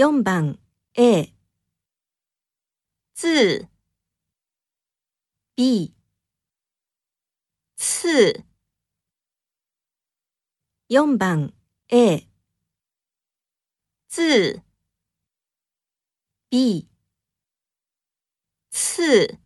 4番 A 字 B 次4番 A 字 B 次